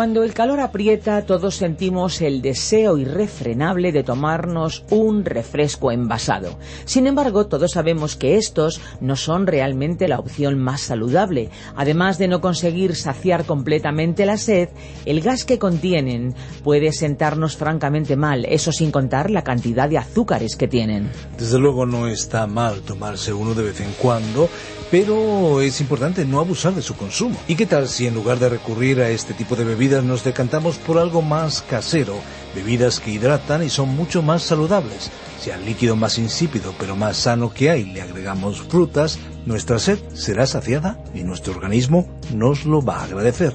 Cuando el calor aprieta, todos sentimos el deseo irrefrenable de tomarnos un refresco envasado. Sin embargo, todos sabemos que estos no son realmente la opción más saludable. Además de no conseguir saciar completamente la sed, el gas que contienen puede sentarnos francamente mal, eso sin contar la cantidad de azúcares que tienen. Desde luego no está mal tomarse uno de vez en cuando, pero es importante no abusar de su consumo. ¿Y qué tal si en lugar de recurrir a este tipo de bebidas nos decantamos por algo más casero, bebidas que hidratan y son mucho más saludables. Si al líquido más insípido pero más sano que hay le agregamos frutas, nuestra sed será saciada y nuestro organismo nos lo va a agradecer.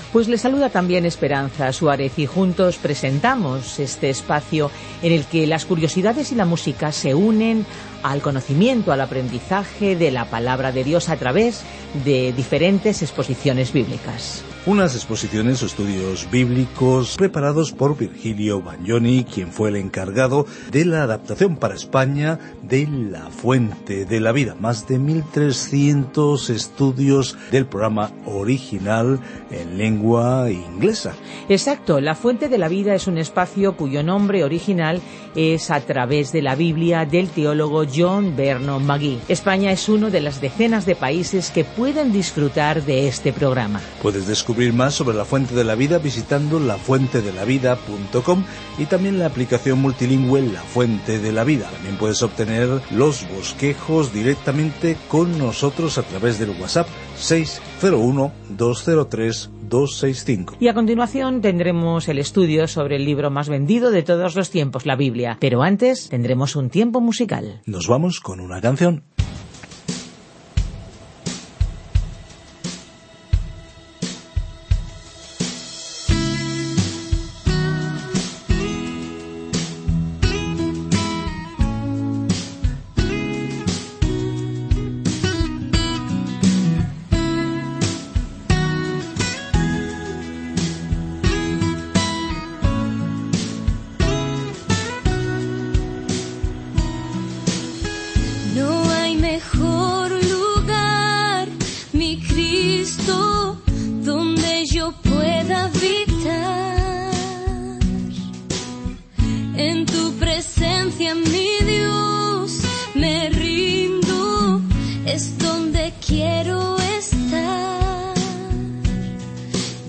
Pues le saluda también Esperanza Suárez y juntos presentamos este espacio en el que las curiosidades y la música se unen al conocimiento, al aprendizaje de la palabra de Dios a través de diferentes exposiciones bíblicas. Unas exposiciones o estudios bíblicos preparados por Virgilio Bagnoni, quien fue el encargado de la adaptación para España de La Fuente de la Vida. Más de 1.300 estudios del programa original en lengua inglesa. Exacto, La Fuente de la Vida es un espacio cuyo nombre original es a través de la Biblia del teólogo John Vernon McGee. España es uno de las decenas de países que pueden disfrutar de este programa. Puedes descubrir más sobre la Fuente de la Vida visitando lafuentedelavida.com y también la aplicación multilingüe La Fuente de la Vida. También puedes obtener los bosquejos directamente con nosotros a través del WhatsApp 601 203 265. Y a continuación tendremos el estudio sobre el libro más vendido de todos los tiempos, la Biblia. Pero antes tendremos un tiempo musical. Nos vamos con una canción.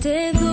Te doy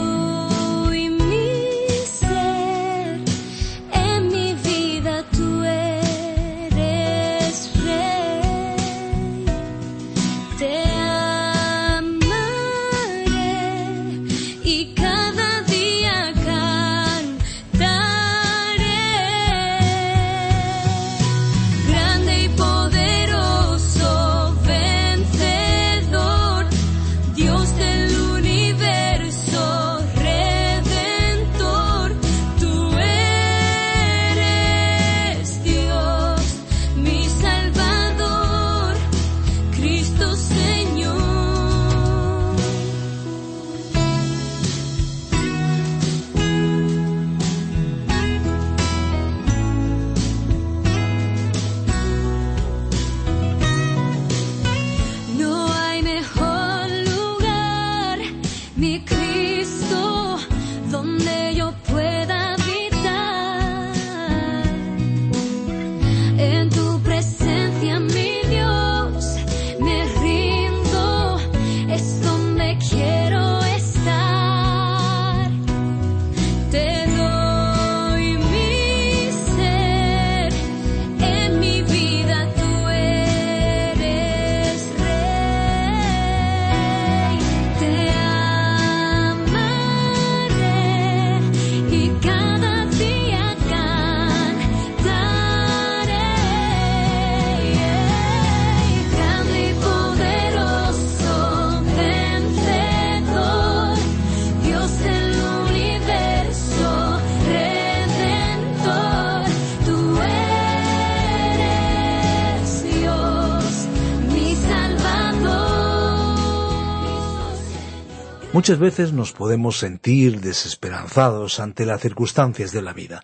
Muchas veces nos podemos sentir desesperanzados ante las circunstancias de la vida.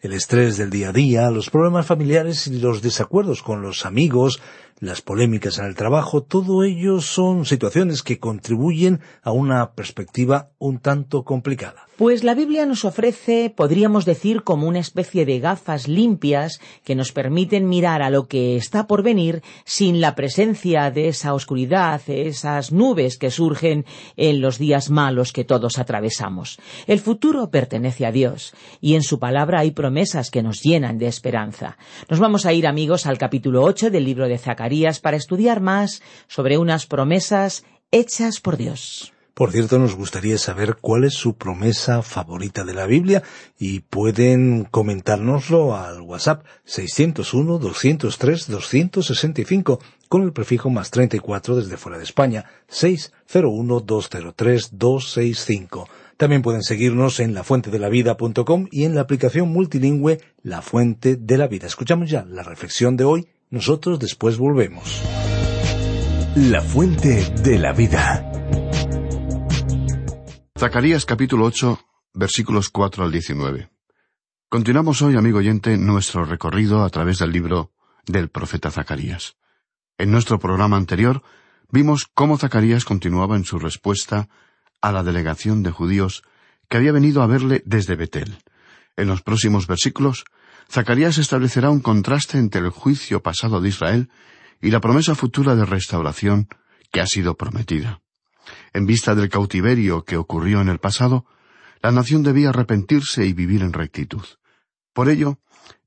El estrés del día a día, los problemas familiares y los desacuerdos con los amigos, las polémicas en el trabajo, todo ello son situaciones que contribuyen a una perspectiva un tanto complicada. Pues la Biblia nos ofrece, podríamos decir, como una especie de gafas limpias que nos permiten mirar a lo que está por venir sin la presencia de esa oscuridad, esas nubes que surgen en los días malos que todos atravesamos. El futuro pertenece a Dios y en su palabra hay promesas que nos llenan de esperanza. Nos vamos a ir, amigos, al capítulo 8 del libro de Zacarías para estudiar más sobre unas promesas hechas por Dios. Por cierto, nos gustaría saber cuál es su promesa favorita de la Biblia y pueden comentárnoslo al WhatsApp 601-203-265 con el prefijo más 34 desde fuera de España 601-203-265. También pueden seguirnos en lafuentedelavida.com y en la aplicación multilingüe La Fuente de la Vida. Escuchamos ya la reflexión de hoy. Nosotros después volvemos. La Fuente de la Vida. Zacarías capítulo 8, versículos 4 al 19. Continuamos hoy, amigo oyente, nuestro recorrido a través del libro del profeta Zacarías. En nuestro programa anterior vimos cómo Zacarías continuaba en su respuesta a la delegación de judíos que había venido a verle desde Betel. En los próximos versículos, Zacarías establecerá un contraste entre el juicio pasado de Israel y la promesa futura de restauración que ha sido prometida. En vista del cautiverio que ocurrió en el pasado, la nación debía arrepentirse y vivir en rectitud. Por ello,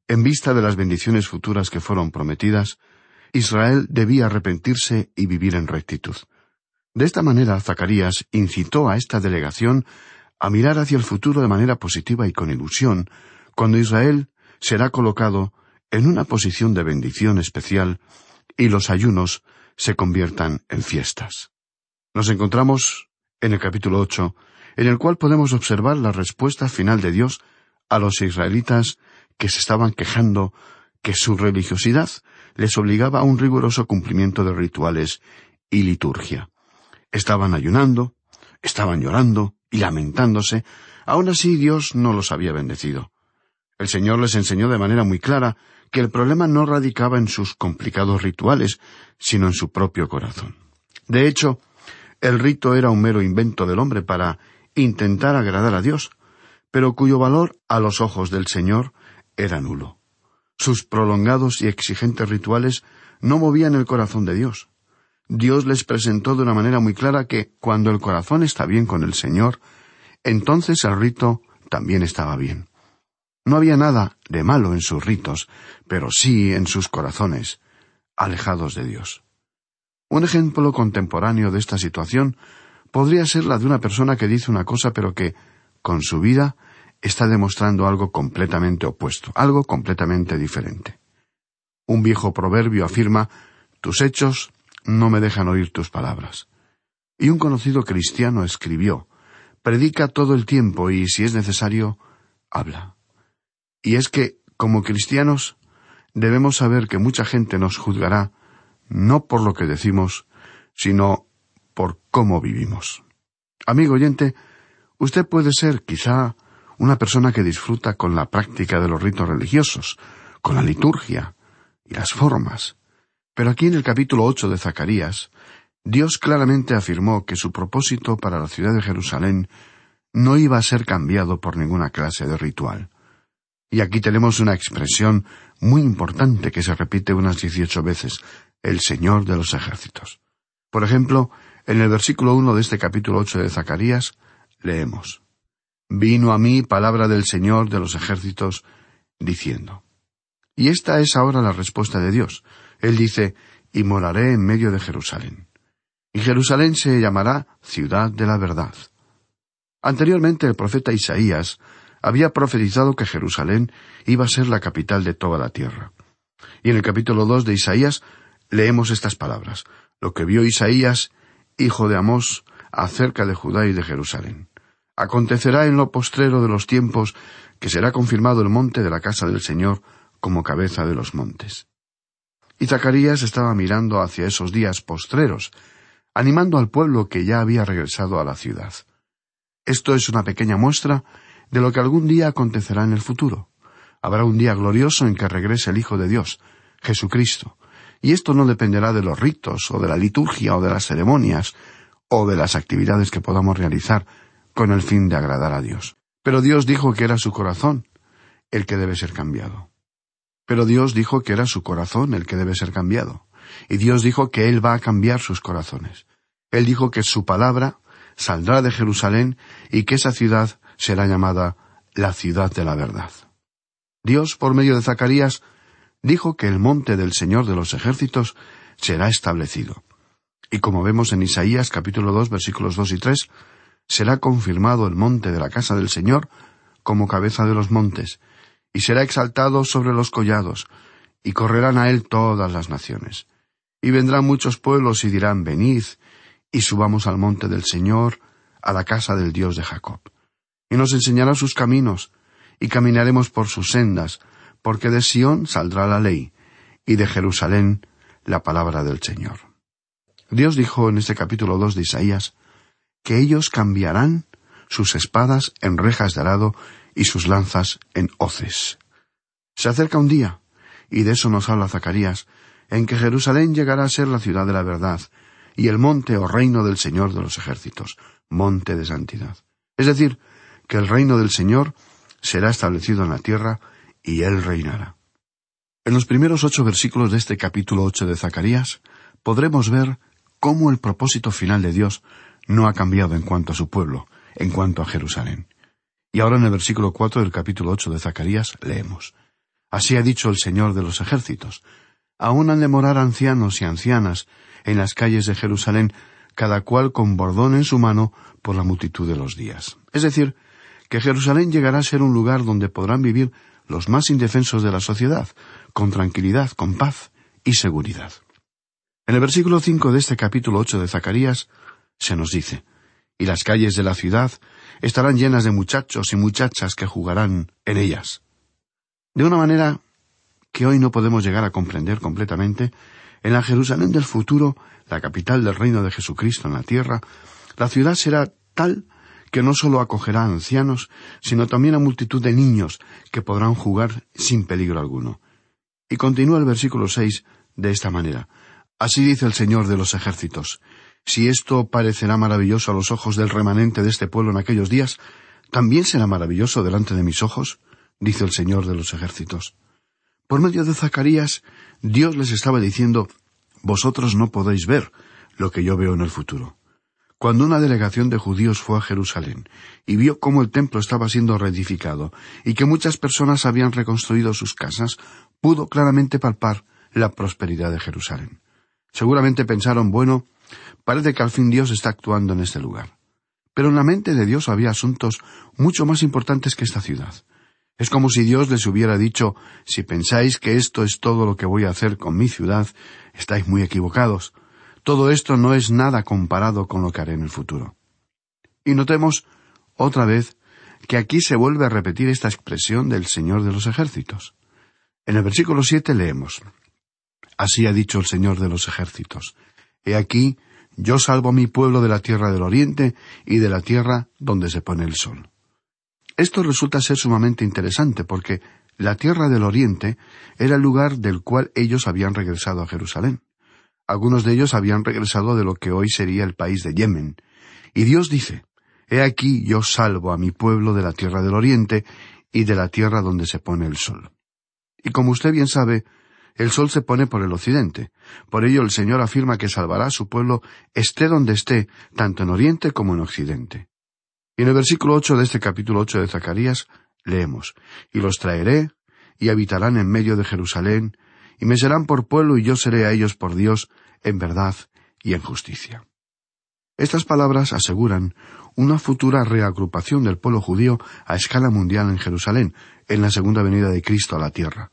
en vista de las bendiciones futuras que fueron prometidas, Israel debía arrepentirse y vivir en rectitud. De esta manera, Zacarías incitó a esta delegación a mirar hacia el futuro de manera positiva y con ilusión, cuando Israel será colocado en una posición de bendición especial y los ayunos se conviertan en fiestas. Nos encontramos en el capítulo ocho, en el cual podemos observar la respuesta final de Dios a los israelitas que se estaban quejando que su religiosidad les obligaba a un riguroso cumplimiento de rituales y liturgia. Estaban ayunando, estaban llorando y lamentándose, aun así Dios no los había bendecido. El Señor les enseñó de manera muy clara que el problema no radicaba en sus complicados rituales, sino en su propio corazón. De hecho, el rito era un mero invento del hombre para intentar agradar a Dios, pero cuyo valor a los ojos del Señor era nulo. Sus prolongados y exigentes rituales no movían el corazón de Dios. Dios les presentó de una manera muy clara que cuando el corazón está bien con el Señor, entonces el rito también estaba bien. No había nada de malo en sus ritos, pero sí en sus corazones, alejados de Dios. Un ejemplo contemporáneo de esta situación podría ser la de una persona que dice una cosa pero que, con su vida, está demostrando algo completamente opuesto, algo completamente diferente. Un viejo proverbio afirma Tus hechos no me dejan oír tus palabras. Y un conocido cristiano escribió Predica todo el tiempo y, si es necesario, habla. Y es que, como cristianos, debemos saber que mucha gente nos juzgará no por lo que decimos, sino por cómo vivimos. Amigo oyente, usted puede ser quizá una persona que disfruta con la práctica de los ritos religiosos, con la liturgia y las formas. Pero aquí en el capítulo ocho de Zacarías, Dios claramente afirmó que su propósito para la ciudad de Jerusalén no iba a ser cambiado por ninguna clase de ritual. Y aquí tenemos una expresión muy importante que se repite unas dieciocho veces, el Señor de los ejércitos. Por ejemplo, en el versículo uno de este capítulo ocho de Zacarías, leemos Vino a mí palabra del Señor de los ejércitos, diciendo. Y esta es ahora la respuesta de Dios. Él dice, y moraré en medio de Jerusalén. Y Jerusalén se llamará ciudad de la verdad. Anteriormente el profeta Isaías había profetizado que Jerusalén iba a ser la capital de toda la tierra. Y en el capítulo dos de Isaías leemos estas palabras, lo que vio Isaías, hijo de Amós, acerca de Judá y de Jerusalén. Acontecerá en lo postrero de los tiempos que será confirmado el monte de la casa del Señor como cabeza de los montes. Y Zacarías estaba mirando hacia esos días postreros, animando al pueblo que ya había regresado a la ciudad. Esto es una pequeña muestra de lo que algún día acontecerá en el futuro. Habrá un día glorioso en que regrese el Hijo de Dios, Jesucristo, y esto no dependerá de los ritos, o de la liturgia, o de las ceremonias, o de las actividades que podamos realizar con el fin de agradar a Dios. Pero Dios dijo que era su corazón el que debe ser cambiado. Pero Dios dijo que era su corazón el que debe ser cambiado. Y Dios dijo que Él va a cambiar sus corazones. Él dijo que su palabra saldrá de Jerusalén y que esa ciudad será llamada la ciudad de la verdad. Dios, por medio de Zacarías, dijo que el monte del Señor de los ejércitos será establecido. Y como vemos en Isaías capítulo dos versículos dos y tres, será confirmado el monte de la casa del Señor como cabeza de los montes, y será exaltado sobre los collados, y correrán a él todas las naciones. Y vendrán muchos pueblos y dirán, venid, y subamos al monte del Señor, a la casa del Dios de Jacob. Y nos enseñará sus caminos, y caminaremos por sus sendas, porque de Sión saldrá la ley, y de Jerusalén la palabra del Señor. Dios dijo en este capítulo dos de Isaías, que ellos cambiarán sus espadas en rejas de arado y sus lanzas en hoces. Se acerca un día, y de eso nos habla Zacarías, en que Jerusalén llegará a ser la ciudad de la verdad, y el monte o reino del Señor de los ejércitos, monte de santidad. Es decir, que el reino del Señor será establecido en la tierra y Él reinará. En los primeros ocho versículos de este capítulo ocho de Zacarías podremos ver cómo el propósito final de Dios no ha cambiado en cuanto a su pueblo, en cuanto a Jerusalén. Y ahora en el versículo cuatro del capítulo ocho de Zacarías leemos Así ha dicho el Señor de los ejércitos. Aún han de morar ancianos y ancianas en las calles de Jerusalén, cada cual con bordón en su mano por la multitud de los días. Es decir, que Jerusalén llegará a ser un lugar donde podrán vivir los más indefensos de la sociedad, con tranquilidad, con paz y seguridad. En el versículo cinco de este capítulo ocho de Zacarías se nos dice y las calles de la ciudad estarán llenas de muchachos y muchachas que jugarán en ellas. De una manera que hoy no podemos llegar a comprender completamente, en la Jerusalén del futuro, la capital del reino de Jesucristo en la tierra, la ciudad será tal que no sólo acogerá a ancianos, sino también a multitud de niños que podrán jugar sin peligro alguno. Y continúa el versículo seis de esta manera. Así dice el Señor de los ejércitos. Si esto parecerá maravilloso a los ojos del remanente de este pueblo en aquellos días, ¿también será maravilloso delante de mis ojos? dice el Señor de los ejércitos. Por medio de Zacarías, Dios les estaba diciendo, Vosotros no podéis ver lo que yo veo en el futuro. Cuando una delegación de judíos fue a Jerusalén y vio cómo el templo estaba siendo reedificado y que muchas personas habían reconstruido sus casas, pudo claramente palpar la prosperidad de Jerusalén. Seguramente pensaron, bueno, parece que al fin Dios está actuando en este lugar. Pero en la mente de Dios había asuntos mucho más importantes que esta ciudad. Es como si Dios les hubiera dicho, si pensáis que esto es todo lo que voy a hacer con mi ciudad, estáis muy equivocados. Todo esto no es nada comparado con lo que haré en el futuro. Y notemos, otra vez, que aquí se vuelve a repetir esta expresión del Señor de los ejércitos. En el versículo siete leemos Así ha dicho el Señor de los ejércitos. He aquí, yo salvo a mi pueblo de la tierra del oriente y de la tierra donde se pone el sol. Esto resulta ser sumamente interesante porque la tierra del oriente era el lugar del cual ellos habían regresado a Jerusalén. Algunos de ellos habían regresado de lo que hoy sería el país de Yemen. Y Dios dice, He aquí yo salvo a mi pueblo de la tierra del oriente y de la tierra donde se pone el sol. Y como usted bien sabe, el sol se pone por el occidente. Por ello el Señor afirma que salvará a su pueblo esté donde esté, tanto en oriente como en occidente. Y en el versículo ocho de este capítulo ocho de Zacarías leemos Y los traeré, y habitarán en medio de Jerusalén, y me serán por pueblo y yo seré a ellos por Dios, en verdad y en justicia. Estas palabras aseguran una futura reagrupación del pueblo judío a escala mundial en Jerusalén, en la segunda venida de Cristo a la tierra.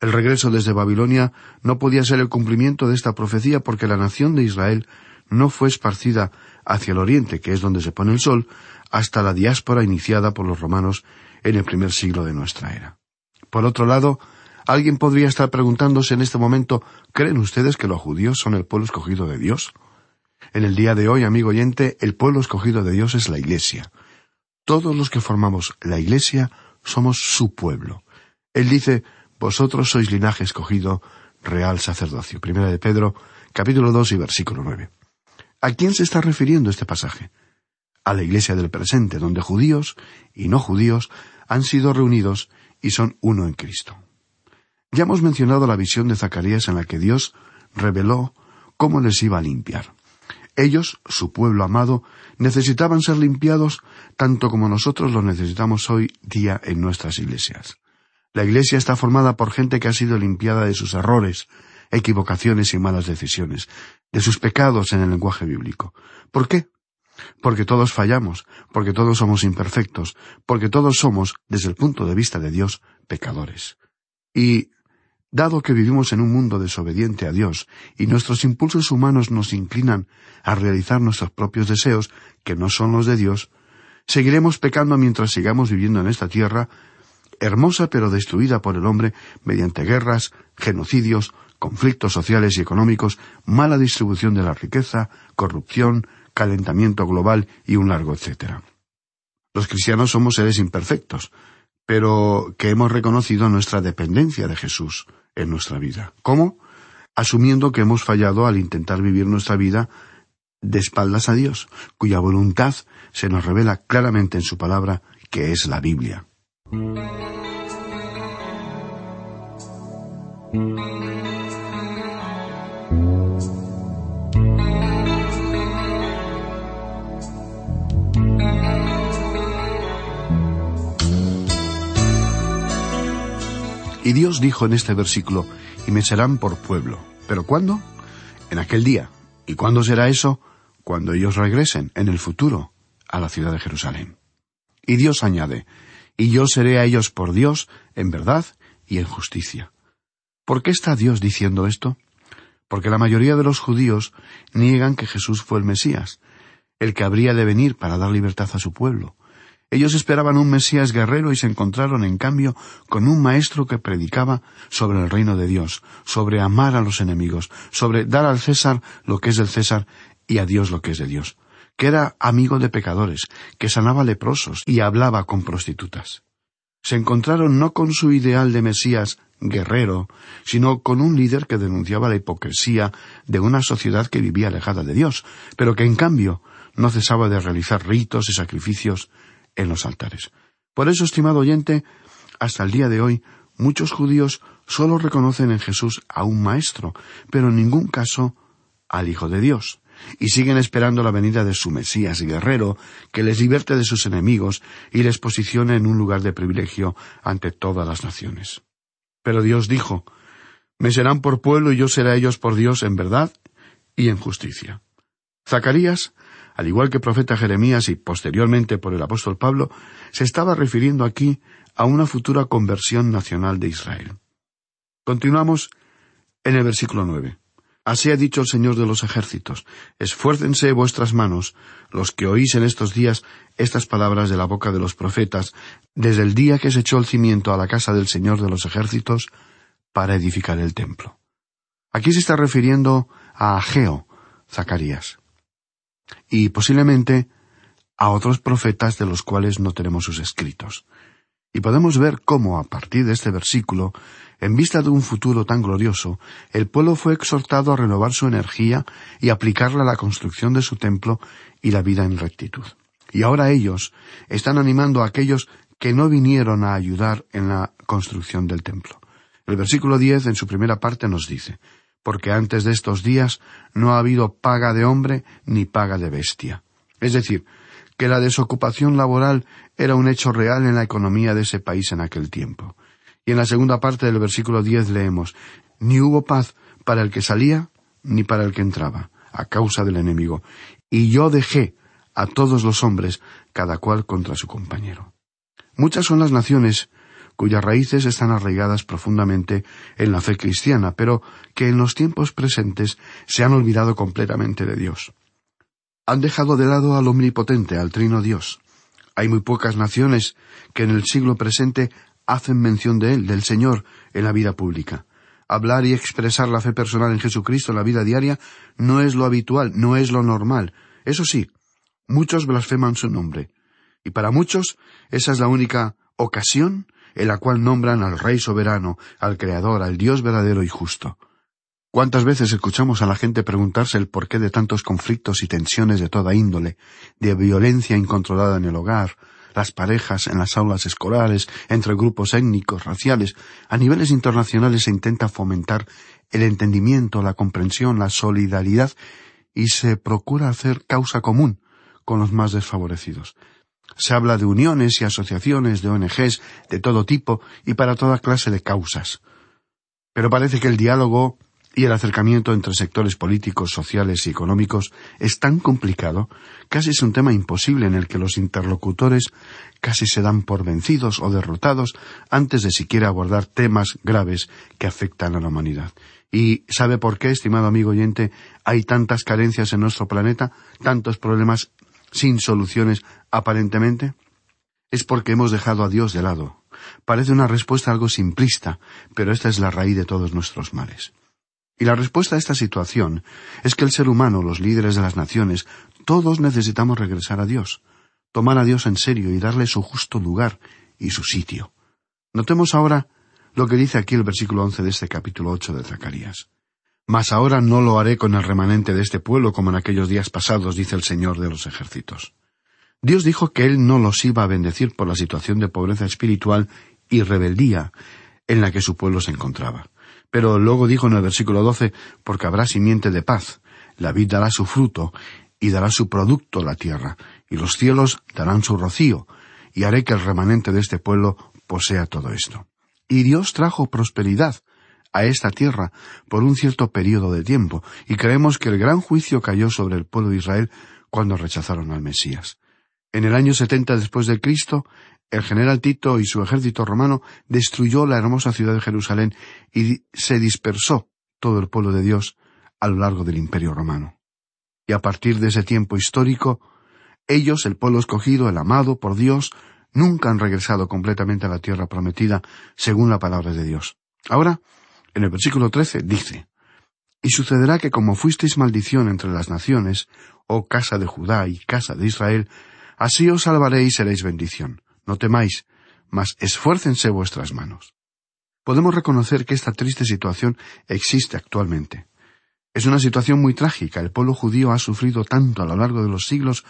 El regreso desde Babilonia no podía ser el cumplimiento de esta profecía porque la nación de Israel no fue esparcida hacia el oriente, que es donde se pone el sol, hasta la diáspora iniciada por los romanos en el primer siglo de nuestra era. Por otro lado, Alguien podría estar preguntándose en este momento, ¿creen ustedes que los judíos son el pueblo escogido de Dios? En el día de hoy, amigo oyente, el pueblo escogido de Dios es la Iglesia. Todos los que formamos la Iglesia somos su pueblo. Él dice, vosotros sois linaje escogido, real sacerdocio. Primera de Pedro, capítulo 2 y versículo 9. ¿A quién se está refiriendo este pasaje? A la iglesia del presente, donde judíos y no judíos han sido reunidos y son uno en Cristo. Ya hemos mencionado la visión de Zacarías en la que Dios reveló cómo les iba a limpiar. Ellos, su pueblo amado, necesitaban ser limpiados tanto como nosotros lo necesitamos hoy día en nuestras iglesias. La iglesia está formada por gente que ha sido limpiada de sus errores, equivocaciones y malas decisiones, de sus pecados en el lenguaje bíblico. ¿Por qué? Porque todos fallamos, porque todos somos imperfectos, porque todos somos, desde el punto de vista de Dios, pecadores. Y Dado que vivimos en un mundo desobediente a Dios y nuestros impulsos humanos nos inclinan a realizar nuestros propios deseos, que no son los de Dios, seguiremos pecando mientras sigamos viviendo en esta tierra, hermosa pero destruida por el hombre mediante guerras, genocidios, conflictos sociales y económicos, mala distribución de la riqueza, corrupción, calentamiento global y un largo etcétera. Los cristianos somos seres imperfectos, pero que hemos reconocido nuestra dependencia de Jesús en nuestra vida. ¿Cómo? Asumiendo que hemos fallado al intentar vivir nuestra vida de espaldas a Dios, cuya voluntad se nos revela claramente en su palabra, que es la Biblia. Y Dios dijo en este versículo, y me serán por pueblo. ¿Pero cuándo? En aquel día. ¿Y cuándo será eso? Cuando ellos regresen, en el futuro, a la ciudad de Jerusalén. Y Dios añade, y yo seré a ellos por Dios, en verdad y en justicia. ¿Por qué está Dios diciendo esto? Porque la mayoría de los judíos niegan que Jesús fue el Mesías, el que habría de venir para dar libertad a su pueblo. Ellos esperaban un Mesías guerrero y se encontraron, en cambio, con un maestro que predicaba sobre el reino de Dios, sobre amar a los enemigos, sobre dar al César lo que es del César y a Dios lo que es de Dios, que era amigo de pecadores, que sanaba leprosos y hablaba con prostitutas. Se encontraron no con su ideal de Mesías guerrero, sino con un líder que denunciaba la hipocresía de una sociedad que vivía alejada de Dios, pero que en cambio no cesaba de realizar ritos y sacrificios en los altares. Por eso, estimado oyente, hasta el día de hoy, muchos judíos solo reconocen en Jesús a un maestro, pero en ningún caso al Hijo de Dios, y siguen esperando la venida de su Mesías guerrero, que les liberte de sus enemigos y les posicione en un lugar de privilegio ante todas las naciones. Pero Dios dijo, Me serán por pueblo y yo seré a ellos por Dios en verdad y en justicia. Zacarías al igual que el profeta Jeremías y posteriormente por el apóstol Pablo, se estaba refiriendo aquí a una futura conversión nacional de Israel. Continuamos en el versículo nueve. Así ha dicho el Señor de los ejércitos, esfuércense vuestras manos, los que oís en estos días estas palabras de la boca de los profetas, desde el día que se echó el cimiento a la casa del Señor de los ejércitos, para edificar el templo. Aquí se está refiriendo a Ageo, Zacarías y posiblemente a otros profetas de los cuales no tenemos sus escritos. Y podemos ver cómo, a partir de este versículo, en vista de un futuro tan glorioso, el pueblo fue exhortado a renovar su energía y aplicarla a la construcción de su templo y la vida en rectitud. Y ahora ellos están animando a aquellos que no vinieron a ayudar en la construcción del templo. El versículo diez en su primera parte nos dice porque antes de estos días no ha habido paga de hombre ni paga de bestia. Es decir, que la desocupación laboral era un hecho real en la economía de ese país en aquel tiempo. Y en la segunda parte del versículo diez leemos Ni hubo paz para el que salía ni para el que entraba, a causa del enemigo, y yo dejé a todos los hombres, cada cual contra su compañero. Muchas son las naciones cuyas raíces están arraigadas profundamente en la fe cristiana, pero que en los tiempos presentes se han olvidado completamente de Dios. Han dejado de lado al omnipotente, al trino Dios. Hay muy pocas naciones que en el siglo presente hacen mención de Él, del Señor, en la vida pública. Hablar y expresar la fe personal en Jesucristo en la vida diaria no es lo habitual, no es lo normal. Eso sí, muchos blasfeman su nombre. Y para muchos esa es la única ocasión en la cual nombran al Rey soberano, al Creador, al Dios verdadero y justo. ¿Cuántas veces escuchamos a la gente preguntarse el porqué de tantos conflictos y tensiones de toda índole, de violencia incontrolada en el hogar, las parejas en las aulas escolares, entre grupos étnicos, raciales, a niveles internacionales se intenta fomentar el entendimiento, la comprensión, la solidaridad y se procura hacer causa común con los más desfavorecidos. Se habla de uniones y asociaciones de ONGs de todo tipo y para toda clase de causas. Pero parece que el diálogo y el acercamiento entre sectores políticos, sociales y económicos es tan complicado, casi es un tema imposible en el que los interlocutores casi se dan por vencidos o derrotados antes de siquiera abordar temas graves que afectan a la humanidad. ¿Y sabe por qué, estimado amigo oyente, hay tantas carencias en nuestro planeta, tantos problemas sin soluciones aparentemente? Es porque hemos dejado a Dios de lado. Parece una respuesta algo simplista, pero esta es la raíz de todos nuestros males. Y la respuesta a esta situación es que el ser humano, los líderes de las naciones, todos necesitamos regresar a Dios, tomar a Dios en serio y darle su justo lugar y su sitio. Notemos ahora lo que dice aquí el versículo once de este capítulo ocho de Zacarías. Mas ahora no lo haré con el remanente de este pueblo como en aquellos días pasados, dice el Señor de los ejércitos. Dios dijo que Él no los iba a bendecir por la situación de pobreza espiritual y rebeldía en la que su pueblo se encontraba. Pero luego dijo en el versículo doce, porque habrá simiente de paz, la vid dará su fruto, y dará su producto la tierra, y los cielos darán su rocío, y haré que el remanente de este pueblo posea todo esto. Y Dios trajo prosperidad a esta tierra por un cierto periodo de tiempo, y creemos que el gran juicio cayó sobre el pueblo de Israel cuando rechazaron al Mesías. En el año setenta después de Cristo, el general Tito y su ejército romano destruyó la hermosa ciudad de Jerusalén y se dispersó todo el pueblo de Dios a lo largo del imperio romano. Y a partir de ese tiempo histórico, ellos, el pueblo escogido, el amado por Dios, nunca han regresado completamente a la tierra prometida, según la palabra de Dios. Ahora, en el versículo trece dice, Y sucederá que como fuisteis maldición entre las naciones, oh casa de Judá y casa de Israel, así os salvaré y seréis bendición. No temáis, mas esfuércense vuestras manos. Podemos reconocer que esta triste situación existe actualmente. Es una situación muy trágica. El pueblo judío ha sufrido tanto a lo largo de los siglos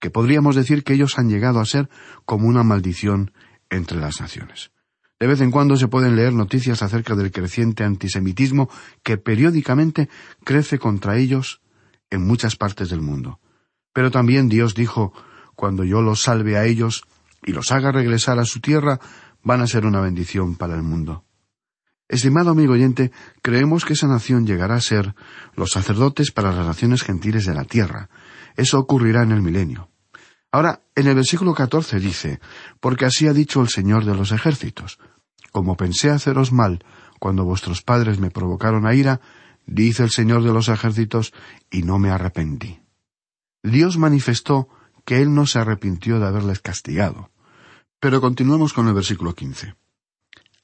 que podríamos decir que ellos han llegado a ser como una maldición entre las naciones. De vez en cuando se pueden leer noticias acerca del creciente antisemitismo que periódicamente crece contra ellos en muchas partes del mundo. Pero también Dios dijo, cuando yo los salve a ellos, y los haga regresar a su tierra, van a ser una bendición para el mundo. Estimado amigo oyente, creemos que esa nación llegará a ser los sacerdotes para las naciones gentiles de la tierra. Eso ocurrirá en el milenio. Ahora, en el versículo catorce dice, porque así ha dicho el Señor de los ejércitos, como pensé haceros mal cuando vuestros padres me provocaron a ira, dice el Señor de los ejércitos, y no me arrepentí. Dios manifestó que Él no se arrepintió de haberles castigado. Pero continuemos con el versículo quince.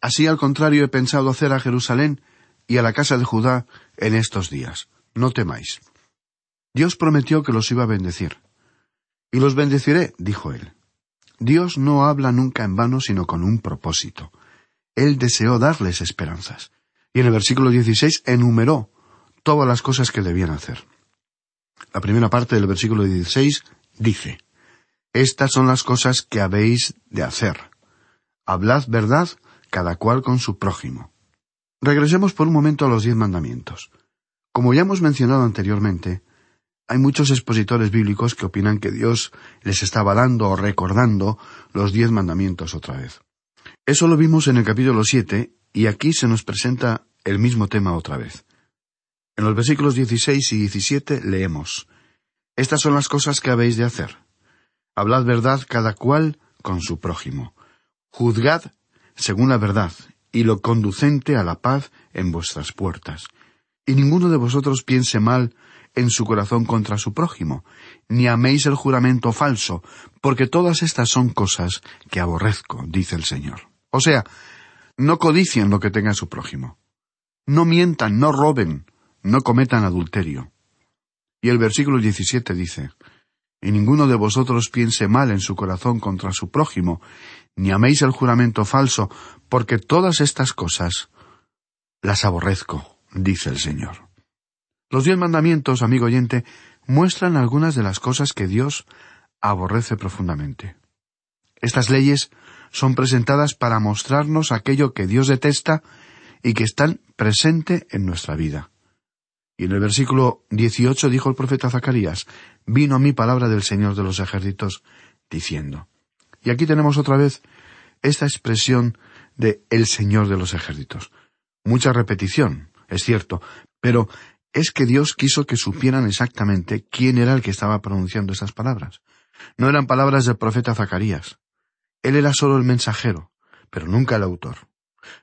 Así al contrario he pensado hacer a Jerusalén y a la casa de Judá en estos días. No temáis. Dios prometió que los iba a bendecir. Y los bendeciré, dijo él. Dios no habla nunca en vano, sino con un propósito. Él deseó darles esperanzas. Y en el versículo 16 enumeró todas las cosas que debían hacer. La primera parte del versículo 16 dice, estas son las cosas que habéis de hacer. Hablad verdad cada cual con su prójimo. Regresemos por un momento a los diez mandamientos. Como ya hemos mencionado anteriormente, hay muchos expositores bíblicos que opinan que Dios les estaba dando o recordando los diez mandamientos otra vez. Eso lo vimos en el capítulo siete, y aquí se nos presenta el mismo tema otra vez. En los versículos dieciséis y diecisiete leemos Estas son las cosas que habéis de hacer. Hablad verdad cada cual con su prójimo. Juzgad según la verdad y lo conducente a la paz en vuestras puertas. Y ninguno de vosotros piense mal en su corazón contra su prójimo, ni améis el juramento falso, porque todas estas son cosas que aborrezco, dice el Señor. O sea, no codicien lo que tenga su prójimo. no mientan, no roben, no cometan adulterio. Y el versículo 17 dice, Y ninguno de vosotros piense mal en su corazón contra su prójimo, ni améis el juramento falso, porque todas estas cosas las aborrezco, dice el Señor. Los diez mandamientos, amigo oyente, muestran algunas de las cosas que Dios aborrece profundamente. Estas leyes son presentadas para mostrarnos aquello que Dios detesta y que están presente en nuestra vida. Y en el versículo 18 dijo el profeta Zacarías, vino a mí palabra del Señor de los ejércitos, diciendo. Y aquí tenemos otra vez esta expresión de el Señor de los ejércitos. Mucha repetición, es cierto, pero es que Dios quiso que supieran exactamente quién era el que estaba pronunciando esas palabras. No eran palabras del profeta Zacarías. Él era solo el mensajero, pero nunca el autor.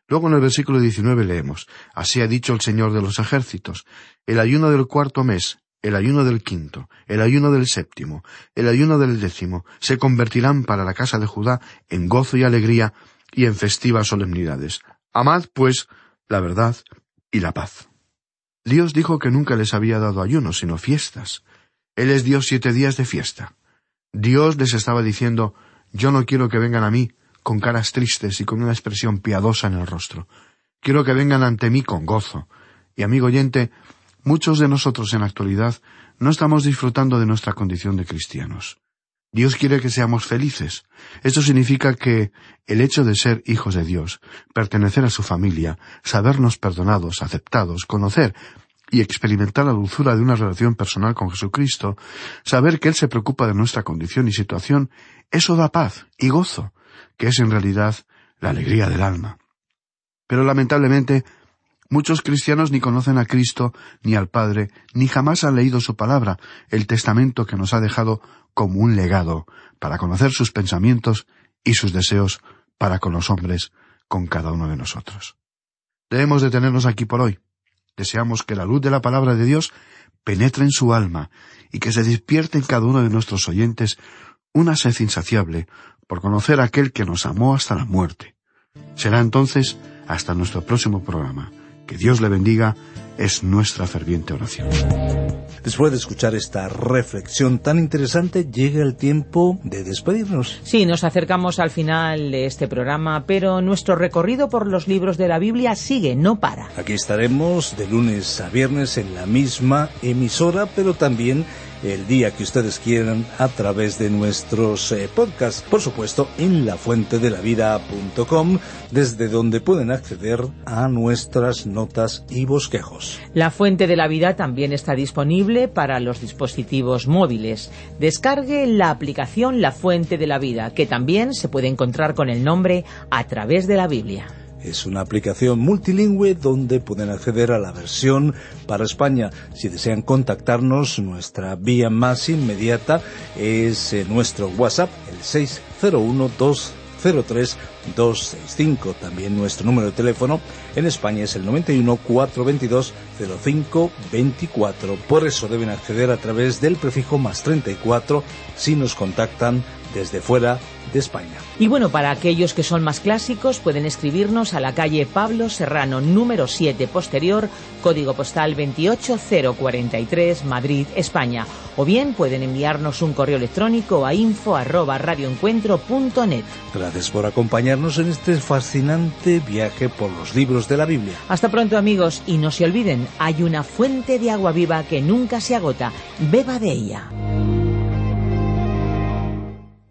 Luego en el versículo 19 leemos, Así ha dicho el Señor de los ejércitos, el ayuno del cuarto mes, el ayuno del quinto, el ayuno del séptimo, el ayuno del décimo, se convertirán para la casa de Judá en gozo y alegría y en festivas solemnidades. Amad, pues, la verdad y la paz. Dios dijo que nunca les había dado ayuno, sino fiestas. Él les dio siete días de fiesta. Dios les estaba diciendo, yo no quiero que vengan a mí con caras tristes y con una expresión piadosa en el rostro. Quiero que vengan ante mí con gozo. Y amigo oyente, muchos de nosotros en la actualidad no estamos disfrutando de nuestra condición de cristianos. Dios quiere que seamos felices. Esto significa que el hecho de ser hijos de Dios, pertenecer a su familia, sabernos perdonados, aceptados, conocer y experimentar la dulzura de una relación personal con Jesucristo, saber que Él se preocupa de nuestra condición y situación, eso da paz y gozo, que es en realidad la alegría del alma. Pero lamentablemente, muchos cristianos ni conocen a Cristo, ni al Padre, ni jamás han leído su palabra, el testamento que nos ha dejado como un legado, para conocer sus pensamientos y sus deseos para con los hombres, con cada uno de nosotros. Debemos detenernos aquí por hoy. Deseamos que la luz de la palabra de Dios penetre en su alma y que se despierte en cada uno de nuestros oyentes una sed insaciable por conocer a aquel que nos amó hasta la muerte. Será entonces hasta nuestro próximo programa. Que Dios le bendiga es nuestra ferviente oración. Después de escuchar esta reflexión tan interesante, llega el tiempo de despedirnos. Sí, nos acercamos al final de este programa, pero nuestro recorrido por los libros de la Biblia sigue, no para. Aquí estaremos de lunes a viernes en la misma emisora, pero también el día que ustedes quieran a través de nuestros eh, podcasts, por supuesto en lafuentedelavida.com, desde donde pueden acceder a nuestras notas y bosquejos. La Fuente de la Vida también está disponible para los dispositivos móviles. Descargue la aplicación La Fuente de la Vida, que también se puede encontrar con el nombre A través de la Biblia. Es una aplicación multilingüe donde pueden acceder a la versión para España. Si desean contactarnos, nuestra vía más inmediata es eh, nuestro WhatsApp, el 601 203 265. También nuestro número de teléfono en España es el 91 422 0524. Por eso deben acceder a través del prefijo más 34 si nos contactan desde fuera de España. Y bueno, para aquellos que son más clásicos, pueden escribirnos a la calle Pablo Serrano, número 7 posterior, código postal 28043, Madrid, España. O bien pueden enviarnos un correo electrónico a info arroba radioencuentro.net. Gracias por acompañarnos en este fascinante viaje por los libros de la Biblia. Hasta pronto amigos y no se olviden, hay una fuente de agua viva que nunca se agota. Beba de ella.